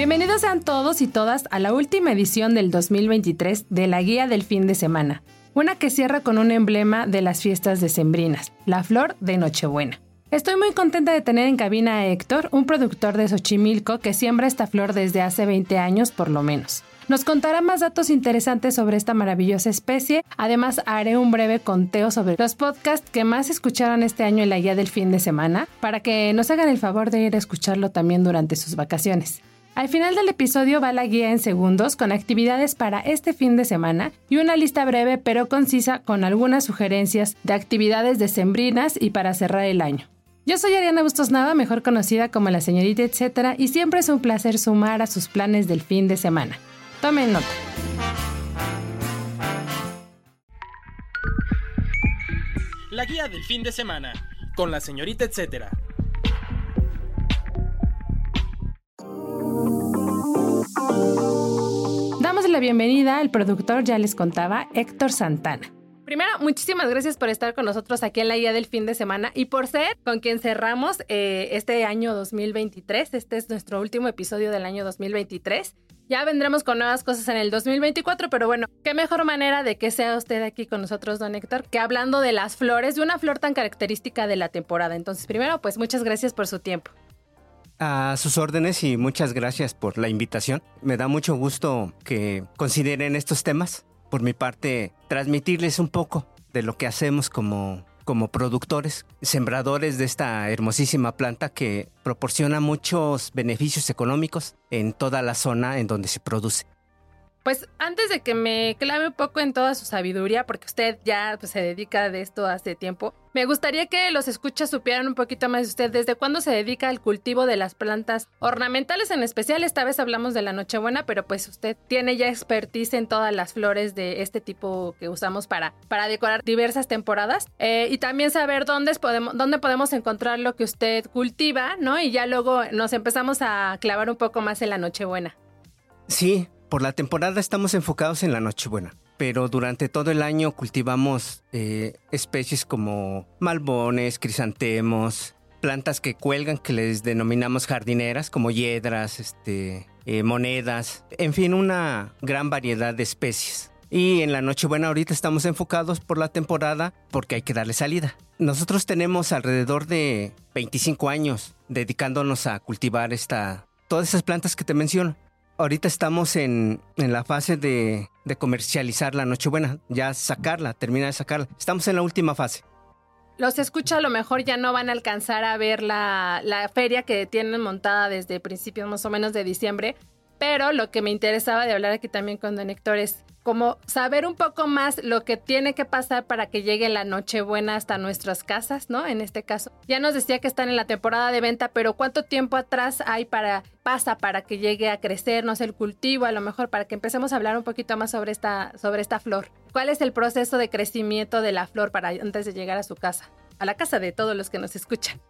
Bienvenidos sean todos y todas a la última edición del 2023 de la Guía del Fin de Semana, una que cierra con un emblema de las fiestas decembrinas, la flor de Nochebuena. Estoy muy contenta de tener en cabina a Héctor, un productor de Xochimilco que siembra esta flor desde hace 20 años por lo menos. Nos contará más datos interesantes sobre esta maravillosa especie. Además, haré un breve conteo sobre los podcasts que más escucharon este año en la guía del fin de semana, para que nos hagan el favor de ir a escucharlo también durante sus vacaciones. Al final del episodio va la guía en segundos con actividades para este fin de semana y una lista breve pero concisa con algunas sugerencias de actividades decembrinas y para cerrar el año. Yo soy Ariana Bustos Nava, mejor conocida como la señorita etcétera, y siempre es un placer sumar a sus planes del fin de semana. Tomen nota. La guía del fin de semana con la señorita etcétera. Damos la bienvenida al productor, ya les contaba, Héctor Santana. Primero, muchísimas gracias por estar con nosotros aquí en la guía del fin de semana y por ser con quien cerramos eh, este año 2023. Este es nuestro último episodio del año 2023. Ya vendremos con nuevas cosas en el 2024, pero bueno, qué mejor manera de que sea usted aquí con nosotros, don Héctor, que hablando de las flores, de una flor tan característica de la temporada. Entonces, primero, pues muchas gracias por su tiempo. A sus órdenes y muchas gracias por la invitación. Me da mucho gusto que consideren estos temas. Por mi parte, transmitirles un poco de lo que hacemos como, como productores, sembradores de esta hermosísima planta que proporciona muchos beneficios económicos en toda la zona en donde se produce. Pues antes de que me clave un poco en toda su sabiduría, porque usted ya pues, se dedica de esto hace tiempo, me gustaría que los escuchas supieran un poquito más de usted. ¿Desde cuándo se dedica al cultivo de las plantas ornamentales en especial? Esta vez hablamos de la Nochebuena, pero pues usted tiene ya expertise en todas las flores de este tipo que usamos para, para decorar diversas temporadas. Eh, y también saber dónde podemos, dónde podemos encontrar lo que usted cultiva, ¿no? Y ya luego nos empezamos a clavar un poco más en la Nochebuena. Sí, por la temporada estamos enfocados en la Nochebuena, pero durante todo el año cultivamos eh, especies como malbones, crisantemos, plantas que cuelgan que les denominamos jardineras, como hiedras, este, eh, monedas, en fin, una gran variedad de especies. Y en la Nochebuena ahorita estamos enfocados por la temporada porque hay que darle salida. Nosotros tenemos alrededor de 25 años dedicándonos a cultivar esta, todas esas plantas que te menciono ahorita estamos en, la fase de, comercializar la Nochebuena, ya sacarla, terminar de sacarla. Estamos en la última fase. Los escucha, a lo mejor ya no van a alcanzar a ver la, la feria que tienen montada desde principios más o menos de diciembre, pero lo que me interesaba de hablar aquí también con Don Héctor es como saber un poco más lo que tiene que pasar para que llegue la Nochebuena hasta nuestras casas, ¿no? En este caso. Ya nos decía que están en la temporada de venta, pero ¿cuánto tiempo atrás hay para pasa para que llegue a crecer, no sé, el cultivo, a lo mejor para que empecemos a hablar un poquito más sobre esta sobre esta flor? ¿Cuál es el proceso de crecimiento de la flor para antes de llegar a su casa? A la casa de todos los que nos escuchan.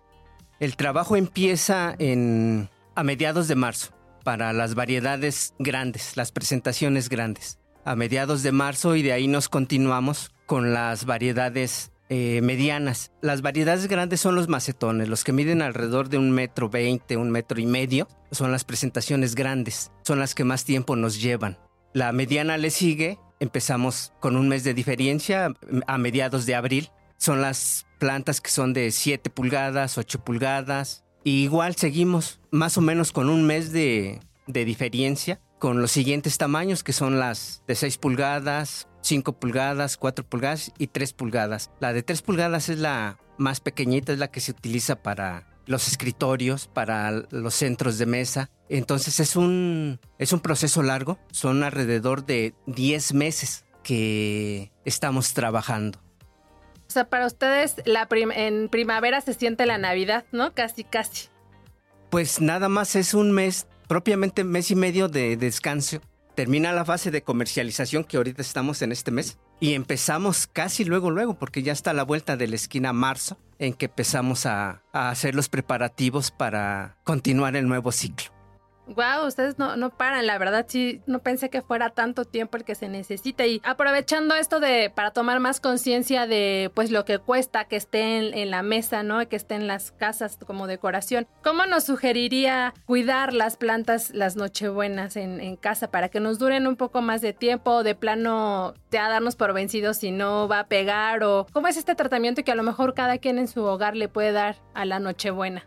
El trabajo empieza en a mediados de marzo para las variedades grandes, las presentaciones grandes. A mediados de marzo y de ahí nos continuamos con las variedades eh, medianas. Las variedades grandes son los macetones, los que miden alrededor de un metro veinte, un metro y medio. Son las presentaciones grandes, son las que más tiempo nos llevan. La mediana le sigue, empezamos con un mes de diferencia a mediados de abril. Son las plantas que son de 7 pulgadas, 8 pulgadas, y igual seguimos más o menos con un mes de, diferencia con los siguientes tamaños que son las de 6 pulgadas, 5 pulgadas, 4 pulgadas y 3 pulgadas. La de 3 pulgadas es la más pequeñita, es la que se utiliza para los escritorios, para los centros de mesa. Entonces es un, es un proceso largo, son alrededor de 10 meses que estamos trabajando. O sea, para ustedes la en primavera se siente la Navidad, ¿no? Casi, casi. Pues nada más es un mes, propiamente mes y medio de descanso. Termina la fase de comercialización que ahorita estamos en este mes y empezamos casi luego, luego, porque ya está la vuelta de la esquina marzo en que empezamos a, a hacer los preparativos para continuar el nuevo ciclo. Wow, ustedes no, no paran, la verdad sí, no pensé que fuera tanto tiempo el que se necesita y aprovechando esto de para tomar más conciencia de pues lo que cuesta que esté en, la mesa, ¿no? Que esté en las casas como decoración. ¿Cómo nos sugeriría cuidar las plantas, las nochebuenas en, en casa para que nos duren un poco más de tiempo de plano ya darnos por vencidos si no va a pegar o cómo es este tratamiento que a lo mejor cada quien en su hogar le puede dar a la nochebuena?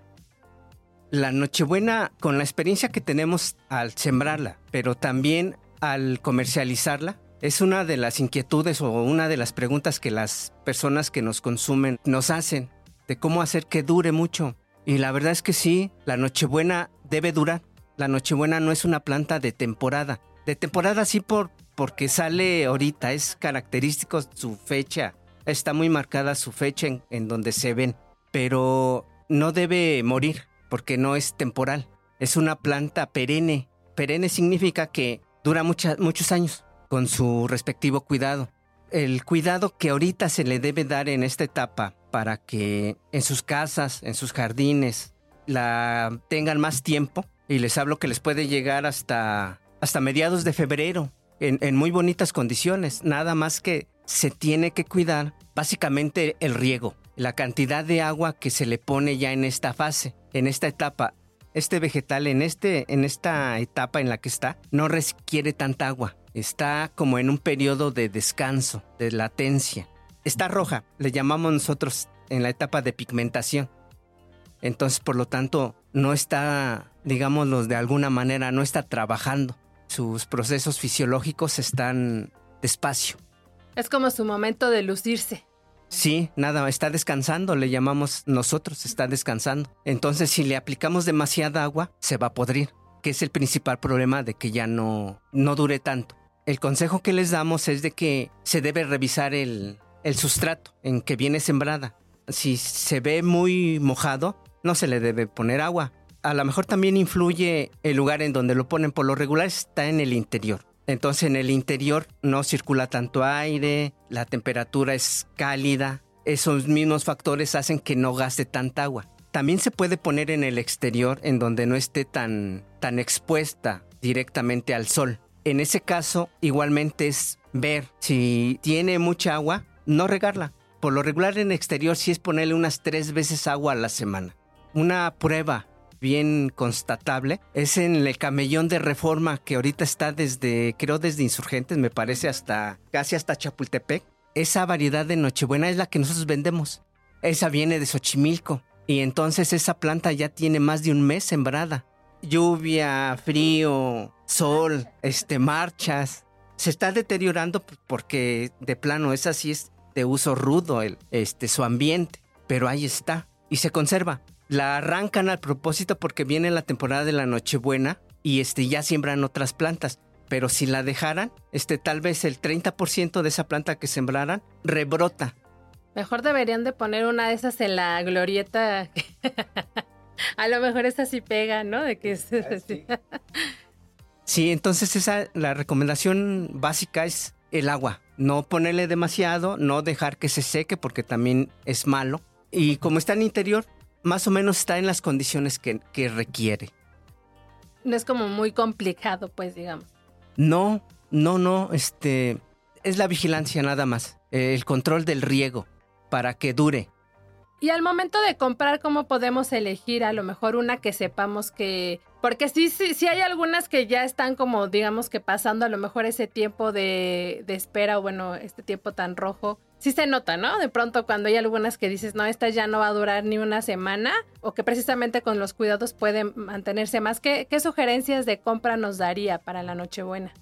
La Nochebuena, con la experiencia que tenemos al sembrarla, pero también al comercializarla, es una de las inquietudes o una de las preguntas que las personas que nos consumen nos hacen de cómo hacer que dure mucho. Y la verdad es que sí, la Nochebuena debe durar. La Nochebuena no es una planta de temporada. De temporada sí por, porque sale ahorita, es característico su fecha. Está muy marcada su fecha en, en donde se ven, pero no debe morir porque no es temporal. Es una planta perenne. Perenne significa que dura muchos años con su respectivo cuidado. El cuidado que ahorita se le debe dar en esta etapa para que en sus casas, en sus jardines, la tengan más tiempo. Y les hablo que les puede llegar hasta, hasta mediados de febrero, en muy bonitas condiciones. Nada más que se tiene que cuidar básicamente el riego, la cantidad de agua que se le pone ya en esta fase en esta etapa, este vegetal en, este, en esta etapa en la que está, no requiere tanta agua. Está como en un periodo de descanso, de latencia. Está roja, le llamamos nosotros en la etapa de pigmentación. Entonces, por lo tanto, no está, digámoslo de alguna manera, no está trabajando. Sus procesos fisiológicos están despacio. Es como su momento de lucirse. Sí, nada, está descansando, le llamamos nosotros, está descansando. Entonces, si le aplicamos demasiada agua, se va a podrir, que es el principal problema de que ya no, no dure tanto. El consejo que les damos es de que se debe revisar el, el sustrato en que viene sembrada. Si se ve muy mojado, no se le debe poner agua. A lo mejor también influye el lugar en donde lo ponen. Por lo regular está en el interior. Entonces en el interior no circula tanto aire, la temperatura es cálida. Esos mismos factores hacen que no gaste tanta agua. También se puede poner en el exterior en donde no esté tan, tan expuesta directamente al sol. En ese caso, igualmente es ver si tiene mucha agua, no regarla. Por lo regular en exterior sí es ponerle unas tres veces agua a la semana. Una prueba bien constatable es en el camellón de reforma que ahorita está desde, creo desde Insurgentes, me parece, hasta casi hasta Chapultepec. Esa variedad de Nochebuena es la que nosotros vendemos. Esa viene de Xochimilco. Y entonces esa planta ya tiene más de un mes sembrada. Lluvia, frío, sol, este, marchas. Se está deteriorando porque de plano es así, es de uso rudo el, este, su ambiente. Pero ahí está. Y se conserva la arrancan al propósito porque viene la temporada de la Nochebuena y este, ya siembran otras plantas. Pero si la dejaran, este, tal vez el 30% de esa planta que sembraran rebrota. Mejor deberían de poner una de esas en la glorieta. A lo mejor esa sí pega, ¿no? De que es ah, Sí, entonces esa la recomendación básica es el agua. No ponerle demasiado, no dejar que se seque porque también es malo. Y como está en interior, más o menos está en las condiciones que, requiere. No es como muy complicado, pues, digamos. No, no, no, este, es la vigilancia nada más, el control del riego para que dure. Y al momento de comprar, ¿cómo podemos elegir a lo mejor una que sepamos que... Porque sí, sí, sí hay algunas que ya están como, digamos que pasando a lo mejor ese tiempo de, de espera o bueno, este tiempo tan rojo sí se nota, ¿no? De pronto cuando hay algunas que dices, no, esta ya no va a durar ni una semana, o que precisamente con los cuidados pueden mantenerse más. ¿Qué, qué sugerencias de compra nos daría para la Nochebuena?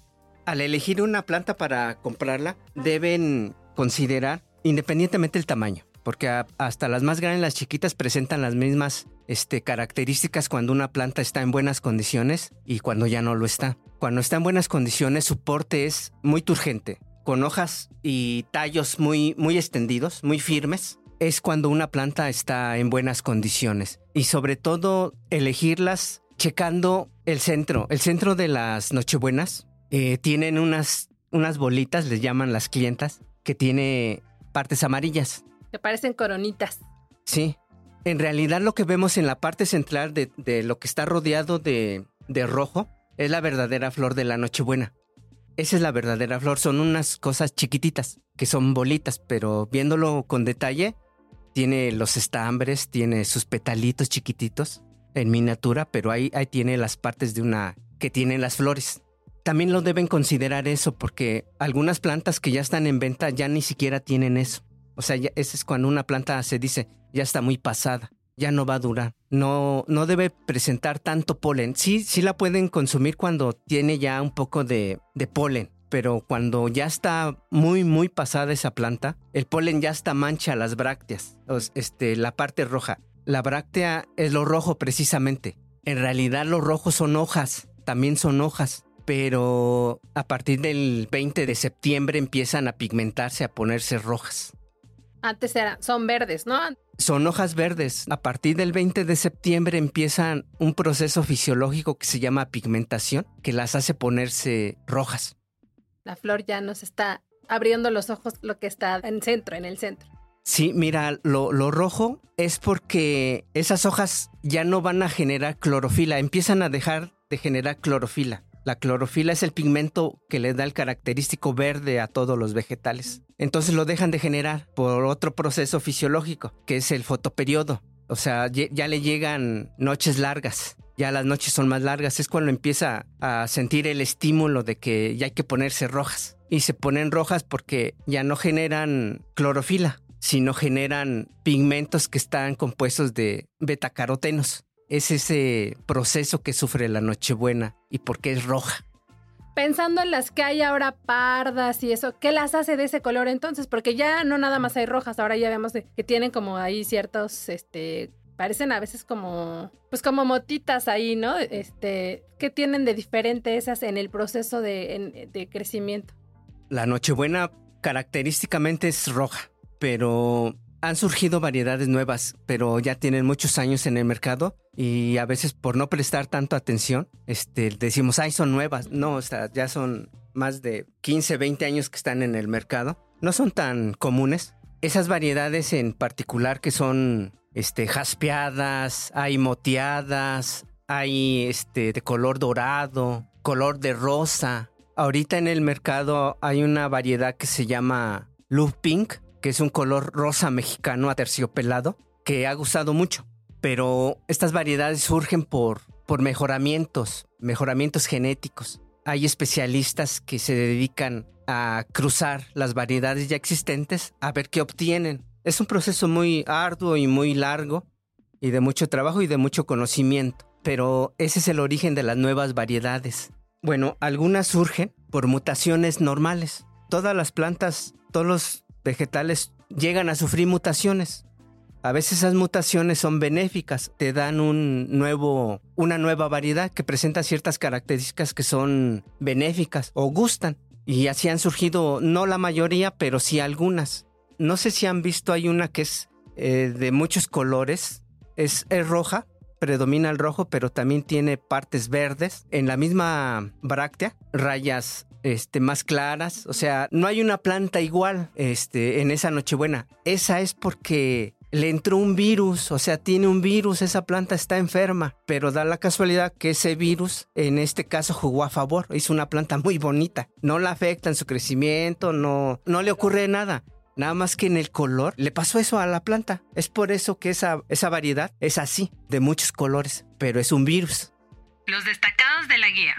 Al elegir una planta para comprarla, deben considerar independientemente el tamaño porque hasta las más grandes, las chiquitas presentan las mismas este, características cuando una planta está en buenas condiciones y cuando ya no lo está. Cuando está en buenas condiciones, su porte es muy turgente con hojas y tallos muy, muy extendidos, muy firmes, es cuando una planta está en buenas condiciones. Y sobre todo elegirlas checando el centro. El centro de las Nochebuenas eh, tienen unas, unas bolitas, les llaman las clientas, que tiene partes amarillas. Que parecen coronitas. Sí. En realidad lo que vemos en la parte central de, de lo que está rodeado de, de rojo es la verdadera flor de la Nochebuena. Esa es la verdadera flor, son unas cosas chiquititas, que son bolitas, pero viéndolo con detalle, tiene los estambres, tiene sus petalitos chiquititos en miniatura, pero ahí, ahí tiene las partes de una que tienen las flores. También lo deben considerar eso porque algunas plantas que ya están en venta ya ni siquiera tienen eso. O sea, ese es cuando una planta se dice ya está muy pasada, ya no va a durar. No, no debe presentar tanto polen. Sí, sí la pueden consumir cuando tiene ya un poco de, de polen, pero cuando ya está muy, muy pasada esa planta, el polen ya está mancha las brácteas, este, la parte roja. La bráctea es lo rojo precisamente. En realidad los rojos son hojas, también son hojas, pero a partir del 20 de septiembre empiezan a pigmentarse, a ponerse rojas. Antes eran, son verdes, ¿no? Son hojas verdes. A partir del 20 de septiembre empiezan un proceso fisiológico que se llama pigmentación, que las hace ponerse rojas la flor ya nos está abriendo los ojos lo que está en centro, en el centro. Sí, mira, lo, lo, rojo es porque esas hojas ya no van a generar clorofila, empiezan a dejar de generar clorofila. La clorofila es el pigmento que le da el característico verde a todos los vegetales. Entonces lo dejan de generar por otro proceso fisiológico, que es el fotoperiodo. O sea, ya le llegan noches largas ya las noches son más largas, es cuando empieza a sentir el estímulo de que ya hay que ponerse rojas. Y se ponen rojas porque ya no generan clorofila, sino generan pigmentos que están compuestos de betacarotenos. Es ese proceso que sufre la Nochebuena y por qué es roja. Pensando en las que hay ahora pardas y eso, ¿qué las hace de ese color entonces? Porque ya no nada más hay rojas, ahora ya vemos que tienen como ahí ciertos este, parecen a veces como, pues como motitas ahí, ¿no? Este, ¿qué tienen de diferente esas en el proceso de, de crecimiento? La Nochebuena característicamente es roja, pero han surgido variedades nuevas, pero ya tienen muchos años en el mercado y a veces por no prestar tanto atención, este, decimos, ay, son nuevas. No, o sea, ya son más de 15, 20 años que están en el mercado. No son tan comunes. Esas variedades en particular que son este, jaspeadas, hay moteadas, hay este, de color dorado, color de rosa. Ahorita en el mercado hay una variedad que se llama Love Pink, que es un color rosa mexicano aterciopelado, que ha gustado mucho. Pero estas variedades surgen por, por mejoramientos, mejoramientos genéticos. Hay especialistas que se dedican a cruzar las variedades ya existentes a ver qué obtienen es un proceso muy arduo y muy largo y de mucho trabajo y de mucho conocimiento, pero ese es el origen de las nuevas variedades. Bueno, algunas surgen por mutaciones normales. Todas las plantas, todos los vegetales llegan a sufrir mutaciones. A veces esas mutaciones son benéficas, te dan un nuevo, una nueva variedad que presenta ciertas características que son benéficas o gustan. Y así han surgido, no la mayoría, pero sí algunas. No sé si han visto, hay una que es eh, de muchos colores. Es, es roja, predomina el rojo, pero también tiene partes verdes. En la misma bráctea, rayas este, más claras. O sea, no hay una planta igual este, en esa Nochebuena. Esa es porque le entró un virus, o sea, tiene un virus, esa planta está enferma, pero da la casualidad que ese virus en este caso jugó a favor, hizo una planta muy bonita, no la afecta en su crecimiento, no, no le ocurre nada. Nada más que en el color le pasó eso a la planta. Es por eso que esa, esa variedad es así, de muchos colores, pero es un virus. Los destacados de la guía.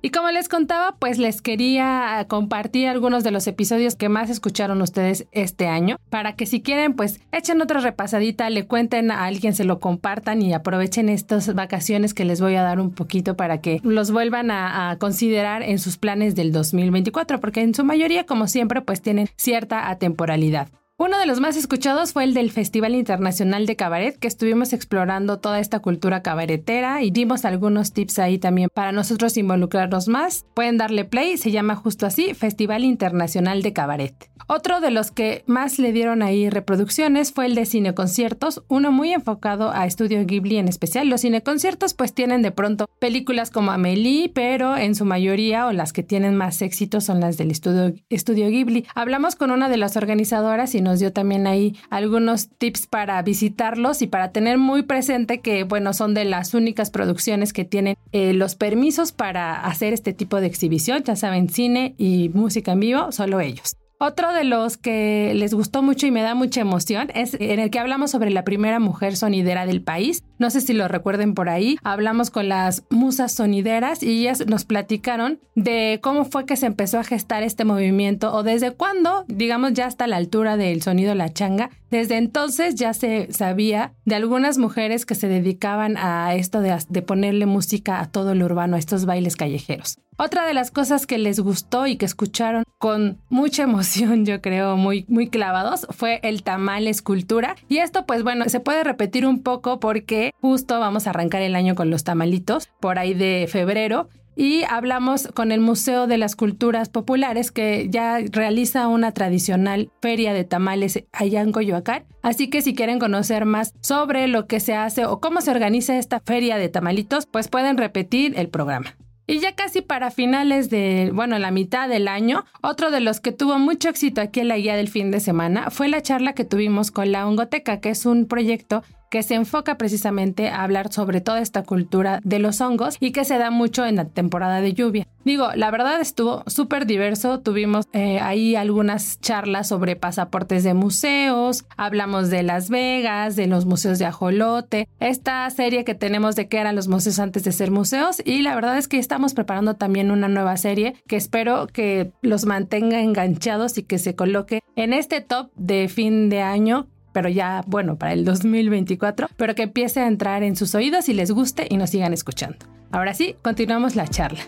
Y como les contaba, pues les quería compartir algunos de los episodios que más escucharon ustedes este año, para que si quieren, pues echen otra repasadita, le cuenten a alguien, se lo compartan y aprovechen estas vacaciones que les voy a dar un poquito para que los vuelvan a, considerar en sus planes del 2024, porque en su mayoría, como siempre, pues tienen cierta atemporalidad. Uno de los más escuchados fue el del Festival Internacional de Cabaret, que estuvimos explorando toda esta cultura cabaretera y dimos algunos tips ahí también para nosotros involucrarnos más. Pueden darle play, se llama justo así, Festival Internacional de Cabaret. Otro de los que más le dieron ahí reproducciones fue el de cineconciertos, uno muy enfocado a Estudio Ghibli en especial. Los cineconciertos pues tienen de pronto películas como Amelie, pero en su mayoría o las que tienen más éxito son las del Estudio, Estudio Ghibli. Hablamos con una de las organizadoras y nos dio también ahí algunos tips para visitarlos y para tener muy presente que, bueno, son de las únicas producciones que tienen eh, los permisos para hacer este tipo de exhibición, ya saben, cine y música en vivo, solo ellos. Otro de los que les gustó mucho y me da mucha emoción es en el que hablamos sobre la primera mujer sonidera del país. No sé si lo recuerden por ahí. Hablamos con las musas sonideras y ellas nos platicaron de cómo fue que se empezó a gestar este movimiento o desde cuándo, digamos ya hasta la altura del sonido la changa. Desde entonces ya se sabía de algunas mujeres que se dedicaban a esto de, ponerle música a todo lo urbano, a estos bailes callejeros. Otra de las cosas que les gustó y que escucharon con mucha emoción, yo creo, muy, muy clavados, fue el tamal escultura. Y esto, pues bueno, se puede repetir un poco porque justo vamos a arrancar el año con los tamalitos, por ahí de febrero. Y hablamos con el Museo de las Culturas Populares que ya realiza una tradicional feria de tamales allá en Coyoacán. Así que si quieren conocer más sobre lo que se hace o cómo se organiza esta feria de tamalitos, pues pueden repetir el programa. Y ya casi para finales de, bueno, la mitad del año, otro de los que tuvo mucho éxito aquí en la guía del fin de semana fue la charla que tuvimos con la Ongoteca, que es un proyecto que se enfoca precisamente a hablar sobre toda esta cultura de los hongos y que se da mucho en la temporada de lluvia. Digo, la verdad estuvo súper diverso, tuvimos eh, ahí algunas charlas sobre pasaportes de museos, hablamos de Las Vegas, de los museos de Ajolote, esta serie que tenemos de qué eran los museos antes de ser museos y la verdad es que estamos preparando también una nueva serie que espero que los mantenga enganchados y que se coloque en este top de fin de año pero ya, bueno, para el 2024, pero que empiece a entrar en sus oídos y les guste y nos sigan escuchando. Ahora sí, continuamos la charla.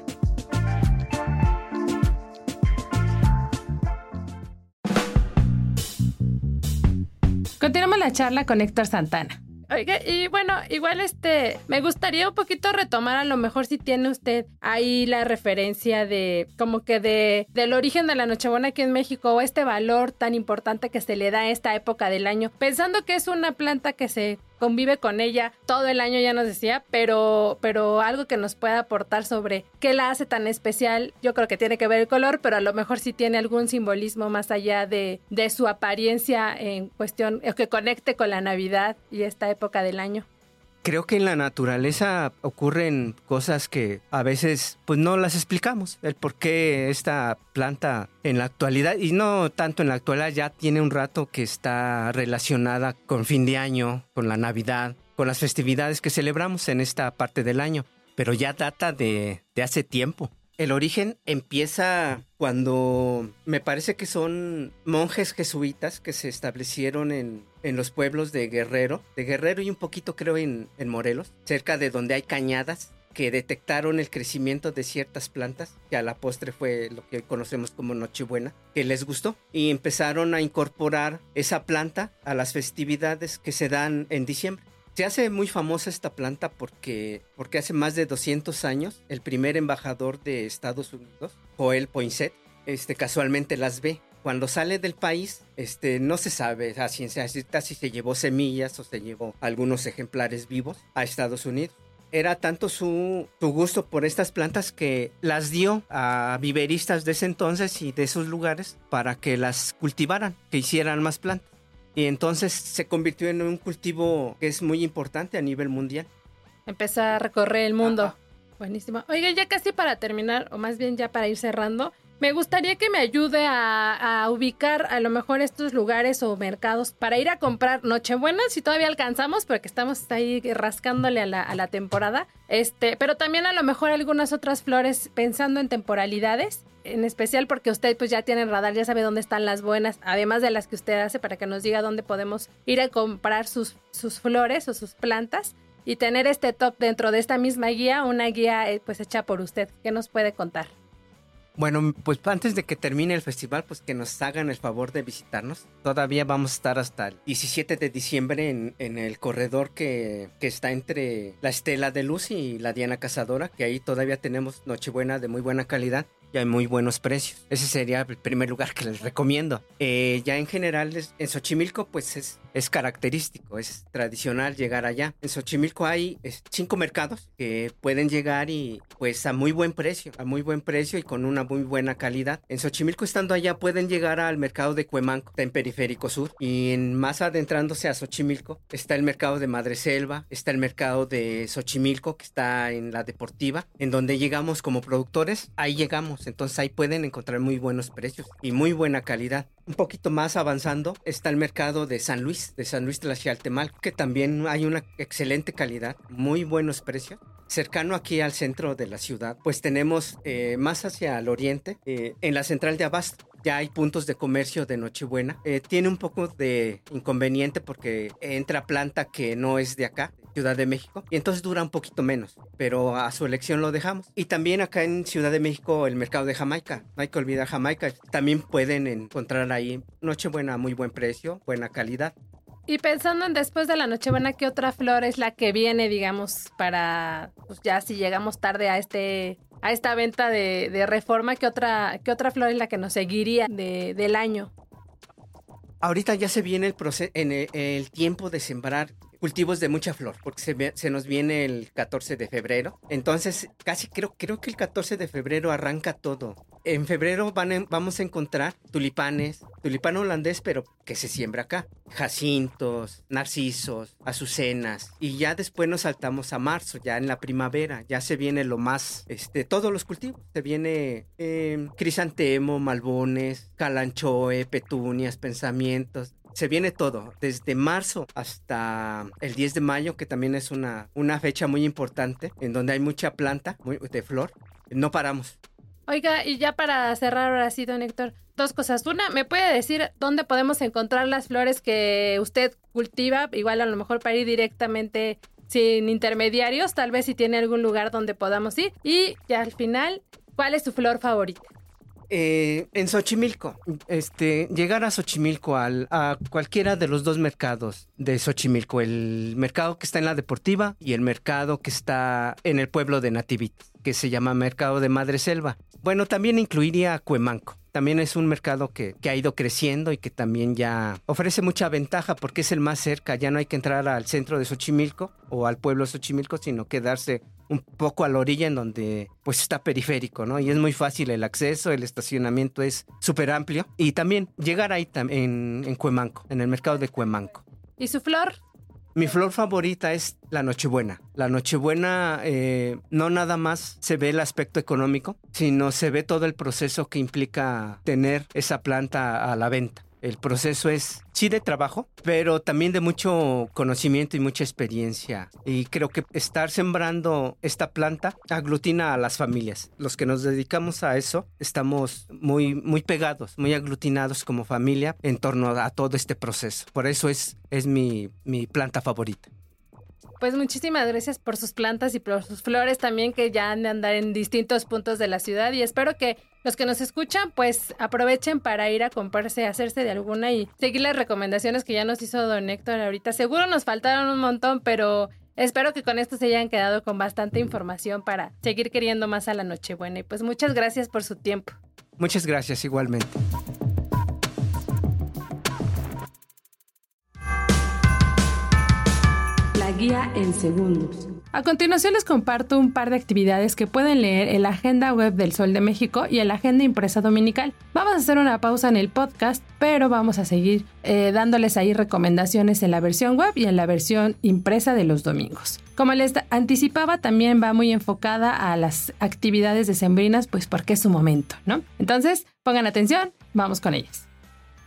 Continuamos la charla con Héctor Santana. Oiga, y bueno, igual este, me gustaría un poquito retomar a lo mejor si tiene usted ahí la referencia de como que de del origen de la Nochebuena aquí en México o este valor tan importante que se le da a esta época del año, pensando que es una planta que se convive con ella todo el año, ya nos decía, pero, pero algo que nos pueda aportar sobre qué la hace tan especial, yo creo que tiene que ver el color, pero a lo mejor sí tiene algún simbolismo más allá de, de su apariencia en cuestión, que conecte con la Navidad y esta época del año. Creo que en la naturaleza ocurren cosas que a veces pues no las explicamos. El por qué esta planta en la actualidad, y no tanto en la actualidad, ya tiene un rato que está relacionada con fin de año, con la Navidad, con las festividades que celebramos en esta parte del año, pero ya data de, de hace tiempo. El origen empieza cuando me parece que son monjes jesuitas que se establecieron en, en los pueblos de Guerrero, de Guerrero y un poquito creo en, en Morelos, cerca de donde hay cañadas que detectaron el crecimiento de ciertas plantas, que a la postre fue lo que conocemos como Nochebuena, que les gustó y empezaron a incorporar esa planta a las festividades que se dan en diciembre. Se hace muy famosa esta planta porque, porque hace más de 200 años el primer embajador de Estados Unidos, Joel Poinsett, este, casualmente las ve. Cuando sale del país, este, no se sabe a ciencia cierta si se llevó semillas o se llevó algunos ejemplares vivos a Estados Unidos. Era tanto su, su gusto por estas plantas que las dio a viveristas de ese entonces y de esos lugares para que las cultivaran, que hicieran más plantas. Y entonces se convirtió en un cultivo que es muy importante a nivel mundial. Empezó a recorrer el mundo. Buenísimo. Oiga, ya casi para terminar, o más bien ya para ir cerrando, me gustaría que me ayude a, ubicar a lo mejor estos lugares o mercados para ir a comprar Nochebuena, si todavía alcanzamos, porque estamos ahí rascándole a la, a la temporada. Este, pero también a lo mejor algunas otras flores pensando en temporalidades en especial porque usted pues ya tiene radar, ya sabe dónde están las buenas, además de las que usted hace para que nos diga dónde podemos ir a comprar sus, sus flores o sus plantas y tener este top dentro de esta misma guía, una guía eh, pues hecha por usted. ¿Qué nos puede contar? Bueno, pues antes de que termine el festival, pues que nos hagan el favor de visitarnos. Todavía vamos a estar hasta el 17 de diciembre en, el corredor que, que, está entre la Estela de Luz y la Diana Cazadora, que ahí todavía tenemos Nochebuena de muy buena calidad y hay muy buenos precios. Ese sería el primer lugar que les recomiendo. Eh, ya en general, en Xochimilco, pues es, es característico, es tradicional llegar allá. En Xochimilco hay cinco mercados que pueden llegar y pues a muy buen precio, a muy buen precio y con una muy buena calidad. En Xochimilco estando allá pueden llegar al mercado de Cuemanco, está en Periférico Sur y en, más adentrándose a Xochimilco está el mercado de Madre Selva, está el mercado de Xochimilco que está en la Deportiva, en donde llegamos como productores, ahí llegamos, entonces ahí pueden encontrar muy buenos precios y muy buena calidad. Un poquito más avanzando está el mercado de San Luis, de San Luis de la Xialtemal, que también hay una excelente calidad, muy buenos precios. Cercano aquí al centro de la ciudad, pues tenemos eh, más hacia el oriente, eh, en la central de Abasto, ya hay puntos de comercio de Nochebuena. Eh, tiene un poco de inconveniente porque entra planta que no es de acá, Ciudad de México, y entonces dura un poquito menos, pero a su elección lo dejamos. Y también acá en Ciudad de México el mercado de Jamaica, no hay que olvidar Jamaica, también pueden encontrar ahí Nochebuena a muy buen precio, buena calidad. Y pensando en después de la Nochebuena, ¿qué otra flor es la que viene, digamos, para, pues ya si llegamos tarde a este a esta venta de, reforma, ¿qué otra, ¿qué otra flor es la que nos seguiría de, del año? Ahorita ya se viene el, proceso, en el, tiempo de sembrar cultivos de mucha flor, porque se, nos viene el 14 de febrero. Entonces, casi creo, creo que el 14 de febrero arranca todo. En febrero van vamos a encontrar tulipanes, tulipán holandés, pero que se siembra acá. Jacintos, narcisos, azucenas. Y ya después nos saltamos a marzo, ya en la primavera. Ya se viene lo más, este, todos los cultivos. Se viene eh, crisantemo, malbones, calanchoe, petunias, pensamientos se viene todo, desde marzo hasta el 10 de mayo, que también es una, una fecha muy importante, en donde hay mucha planta de flor. No paramos. Oiga, y ya para cerrar ahora sí, don Héctor, dos cosas. Una, ¿me puede decir dónde podemos encontrar las flores que usted cultiva? Igual a lo mejor para ir directamente sin intermediarios, tal vez si tiene algún lugar donde podamos ir. Y ya al final, ¿cuál es su flor favorita? Eh, en Xochimilco, este, llegar a Xochimilco, al, a cualquiera de los dos mercados de Xochimilco, el mercado que está en la Deportiva y el mercado que está en el pueblo de Nativit, que se llama Mercado de Madre Selva. Bueno, también incluiría Cuemanco. También es un mercado que, que, ha ido creciendo y que también ya ofrece mucha ventaja porque es el más cerca. Ya no hay que entrar al centro de Xochimilco o al pueblo de Xochimilco, sino quedarse un poco a la orilla en donde pues está periférico, ¿no? Y es muy fácil el acceso, el estacionamiento es súper amplio. Y también llegar ahí en, en Cuemanco, en el mercado de Cuemanco. ¿Y su flor? Mi flor favorita es la Nochebuena. La Nochebuena eh, no nada más se ve el aspecto económico, sino se ve todo el proceso que implica tener esa planta a la venta. El proceso es sí de trabajo, pero también de mucho conocimiento y mucha experiencia. Y creo que estar sembrando esta planta aglutina a las familias. Los que nos dedicamos a eso estamos muy, muy pegados, muy aglutinados como familia en torno a todo este proceso. Por eso es, es mi, mi planta favorita. Pues muchísimas gracias por sus plantas y por sus flores también que ya han de andar en distintos puntos de la ciudad y espero que los que nos escuchan pues aprovechen para ir a comprarse, hacerse de alguna y seguir las recomendaciones que ya nos hizo don Héctor ahorita. Seguro nos faltaron un montón, pero espero que con esto se hayan quedado con bastante información para seguir queriendo más a la Nochebuena y pues muchas gracias por su tiempo. Muchas gracias igualmente. Guía en segundos. A continuación les comparto un par de actividades que pueden leer en la agenda web del Sol de México y en la agenda impresa dominical. Vamos a hacer una pausa en el podcast, pero vamos a seguir eh, dándoles ahí recomendaciones en la versión web y en la versión impresa de los domingos. Como les anticipaba, también va muy enfocada a las actividades decembrinas, pues porque es su momento, ¿no? Entonces, pongan atención, vamos con ellas.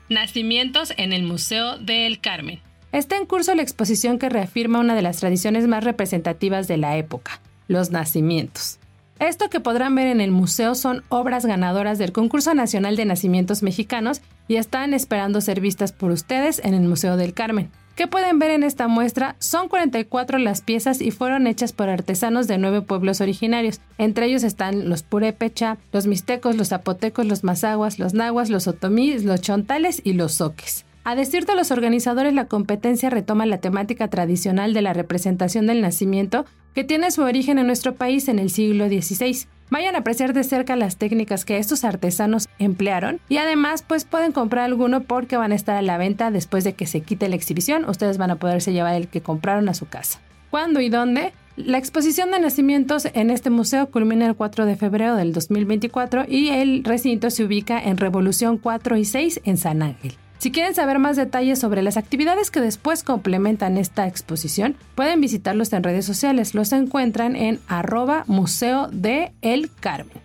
Nacimientos en el Museo del Carmen. Está en curso la exposición que reafirma una de las tradiciones más representativas de la época, los nacimientos. Esto que podrán ver en el museo son obras ganadoras del Concurso Nacional de Nacimientos Mexicanos y están esperando ser vistas por ustedes en el Museo del Carmen. ¿Qué pueden ver en esta muestra? Son 44 las piezas y fueron hechas por artesanos de nueve pueblos originarios. Entre ellos están los purépecha, los mixtecos, los zapotecos, los mazaguas, los nahuas, los otomíes, los chontales y los soques. A decir de los organizadores, la competencia retoma la temática tradicional de la representación del nacimiento, que tiene su origen en nuestro país en el siglo XVI. Vayan a apreciar de cerca las técnicas que estos artesanos emplearon y además pues pueden comprar alguno porque van a estar a la venta después de que se quite la exhibición. Ustedes van a poderse llevar el que compraron a su casa. ¿Cuándo y dónde? La exposición de nacimientos en este museo culmina el 4 de febrero del 2024 y el recinto se ubica en Revolución 4 y 6 en San Ángel. Si quieren saber más detalles sobre las actividades que después complementan esta exposición, pueden visitarlos en redes sociales. Los encuentran en arroba museo de El Carmen.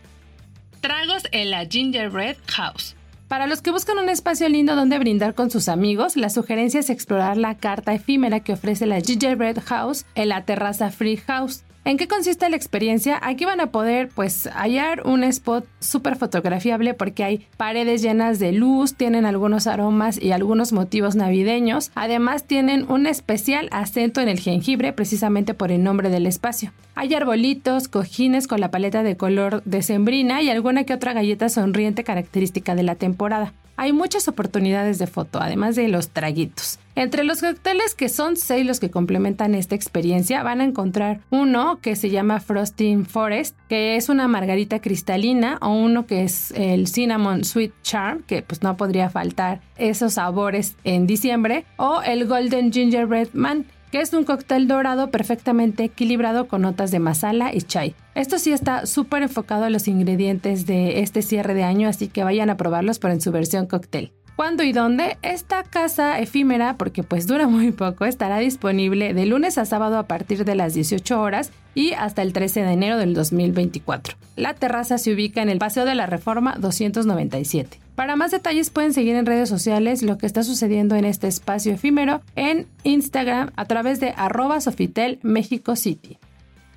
Tragos en la Gingerbread House. Para los que buscan un espacio lindo donde brindar con sus amigos, la sugerencia es explorar la carta efímera que ofrece la Gingerbread House en la terraza Free House. ¿En qué consiste la experiencia? Aquí van a poder pues hallar un spot súper fotografiable porque hay paredes llenas de luz, tienen algunos aromas y algunos motivos navideños. Además tienen un especial acento en el jengibre precisamente por el nombre del espacio. Hay arbolitos, cojines con la paleta de color de sembrina y alguna que otra galleta sonriente característica de la temporada hay muchas oportunidades de foto, además de los traguitos. Entre los cócteles, que son seis los que complementan esta experiencia, van a encontrar uno que se llama Frosting Forest, que es una margarita cristalina, o uno que es el Cinnamon Sweet Charm, que pues no podría faltar esos sabores en diciembre, o el Golden Gingerbread Man, que es un cóctel dorado perfectamente equilibrado con notas de masala y chai. Esto sí está súper enfocado a los ingredientes de este cierre de año, así que vayan a probarlos, pero en su versión cóctel. ¿Cuándo y dónde? Esta casa efímera, porque pues dura muy poco, estará disponible de lunes a sábado a partir de las 18 horas y hasta el 13 de enero del 2024. La terraza se ubica en el Paseo de la Reforma 297. Para más detalles pueden seguir en redes sociales lo que está sucediendo en este espacio efímero en Instagram a través de arroba Sofitel México City.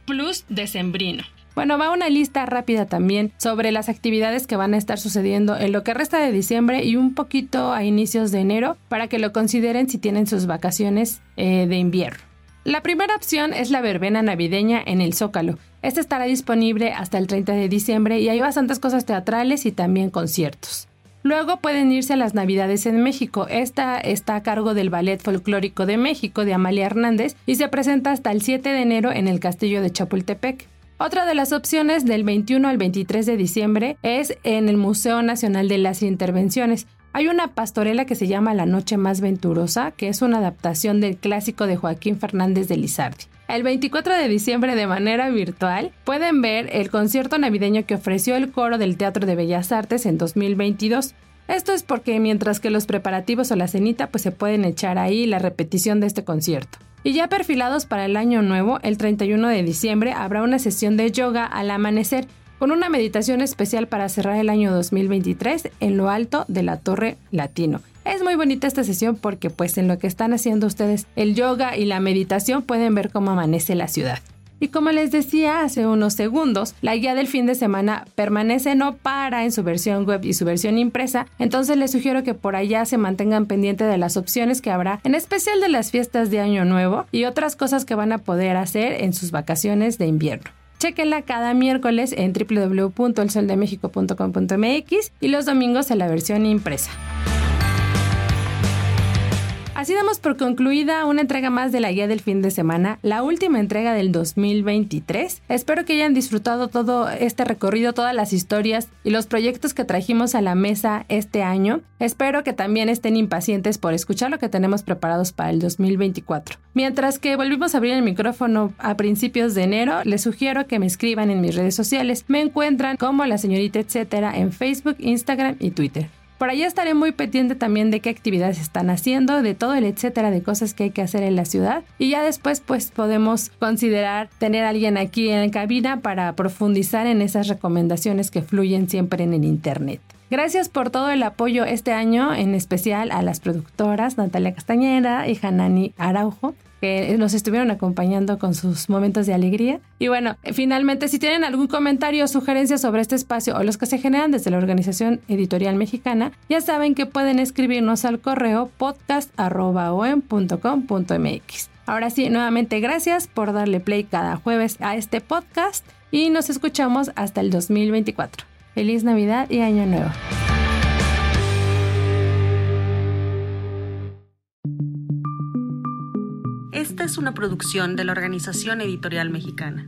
Plus Decembrino. Bueno, va una lista rápida también sobre las actividades que van a estar sucediendo en lo que resta de diciembre y un poquito a inicios de enero para que lo consideren si tienen sus vacaciones eh, de invierno. La primera opción es la verbena navideña en el Zócalo. Esta estará disponible hasta el 30 de diciembre y hay bastantes cosas teatrales y también conciertos. Luego pueden irse a las Navidades en México. Esta está a cargo del Ballet Folclórico de México de Amalia Hernández y se presenta hasta el 7 de enero en el Castillo de Chapultepec. Otra de las opciones del 21 al 23 de diciembre es en el Museo Nacional de las Intervenciones. Hay una pastorela que se llama La Noche Más Venturosa, que es una adaptación del clásico de Joaquín Fernández de Lizardi. El 24 de diciembre de manera virtual pueden ver el concierto navideño que ofreció el coro del Teatro de Bellas Artes en 2022. Esto es porque mientras que los preparativos o la cenita pues se pueden echar ahí la repetición de este concierto. Y ya perfilados para el año nuevo, el 31 de diciembre habrá una sesión de yoga al amanecer con una meditación especial para cerrar el año 2023 en lo alto de la Torre Latino. Es muy bonita esta sesión porque pues en lo que están haciendo ustedes el yoga y la meditación pueden ver cómo amanece la ciudad. Y como les decía hace unos segundos, la guía del fin de semana permanece no para en su versión web y su versión impresa, entonces les sugiero que por allá se mantengan pendientes de las opciones que habrá, en especial de las fiestas de Año Nuevo y otras cosas que van a poder hacer en sus vacaciones de invierno. Chequenla cada miércoles en www.elsoldemexico.com.mx y los domingos en la versión impresa. Así damos por concluida una entrega más de la guía del fin de semana, la última entrega del 2023. Espero que hayan disfrutado todo este recorrido, todas las historias y los proyectos que trajimos a la mesa este año. Espero que también estén impacientes por escuchar lo que tenemos preparados para el 2024. Mientras que volvimos a abrir el micrófono a principios de enero, les sugiero que me escriban en mis redes sociales. Me encuentran como la señorita etcétera en Facebook, Instagram y Twitter. Por allá estaré muy pendiente también de qué actividades están haciendo, de todo el etcétera de cosas que hay que hacer en la ciudad. Y ya después pues podemos considerar tener a alguien aquí en cabina para profundizar en esas recomendaciones que fluyen siempre en el Internet. Gracias por todo el apoyo este año, en especial a las productoras Natalia Castañeda y Hanani Araujo. que nos estuvieron acompañando con sus momentos de alegría. Y bueno, finalmente, si tienen algún comentario o sugerencia sobre este espacio o los que se generan desde la Organización Editorial Mexicana, ya saben que pueden escribirnos al correo podcast.com.mx. Ahora sí, nuevamente gracias por darle play cada jueves a este podcast y nos escuchamos hasta el 2024. Feliz Navidad y Año Nuevo. Esta es una producción de la Organización Editorial Mexicana.